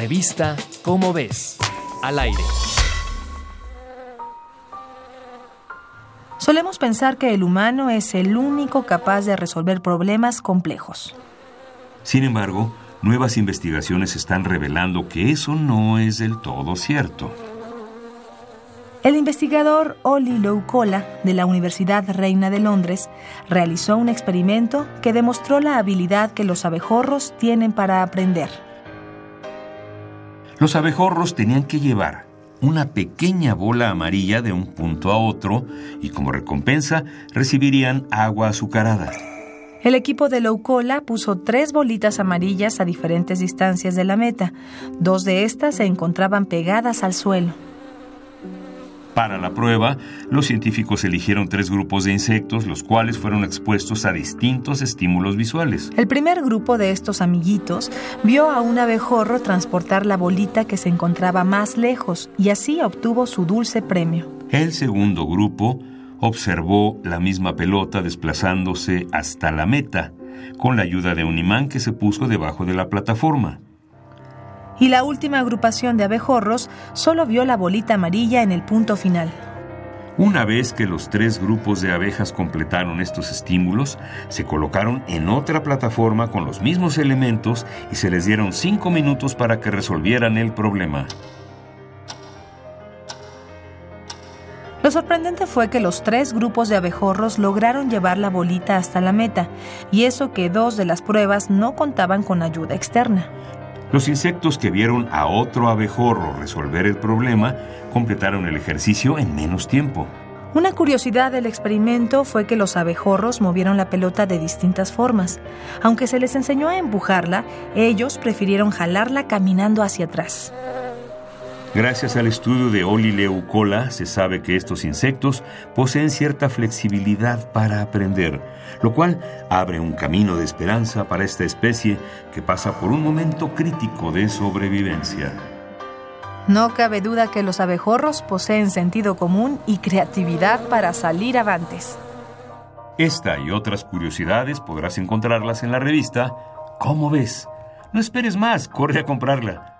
Revista Cómo ves, al aire. Solemos pensar que el humano es el único capaz de resolver problemas complejos. Sin embargo, nuevas investigaciones están revelando que eso no es del todo cierto. El investigador Oli Loukola de la Universidad Reina de Londres realizó un experimento que demostró la habilidad que los abejorros tienen para aprender. Los abejorros tenían que llevar una pequeña bola amarilla de un punto a otro y como recompensa recibirían agua azucarada. El equipo de Loukola puso tres bolitas amarillas a diferentes distancias de la meta. Dos de estas se encontraban pegadas al suelo. Para la prueba, los científicos eligieron tres grupos de insectos, los cuales fueron expuestos a distintos estímulos visuales. El primer grupo de estos amiguitos vio a un abejorro transportar la bolita que se encontraba más lejos y así obtuvo su dulce premio. El segundo grupo observó la misma pelota desplazándose hasta la meta, con la ayuda de un imán que se puso debajo de la plataforma y la última agrupación de abejorros solo vio la bolita amarilla en el punto final. Una vez que los tres grupos de abejas completaron estos estímulos, se colocaron en otra plataforma con los mismos elementos y se les dieron cinco minutos para que resolvieran el problema. Lo sorprendente fue que los tres grupos de abejorros lograron llevar la bolita hasta la meta, y eso que dos de las pruebas no contaban con ayuda externa. Los insectos que vieron a otro abejorro resolver el problema completaron el ejercicio en menos tiempo. Una curiosidad del experimento fue que los abejorros movieron la pelota de distintas formas. Aunque se les enseñó a empujarla, ellos prefirieron jalarla caminando hacia atrás. Gracias al estudio de Oli Leucola se sabe que estos insectos poseen cierta flexibilidad para aprender, lo cual abre un camino de esperanza para esta especie que pasa por un momento crítico de sobrevivencia. No cabe duda que los abejorros poseen sentido común y creatividad para salir avantes. Esta y otras curiosidades podrás encontrarlas en la revista ¿Cómo ves? No esperes más, corre a comprarla.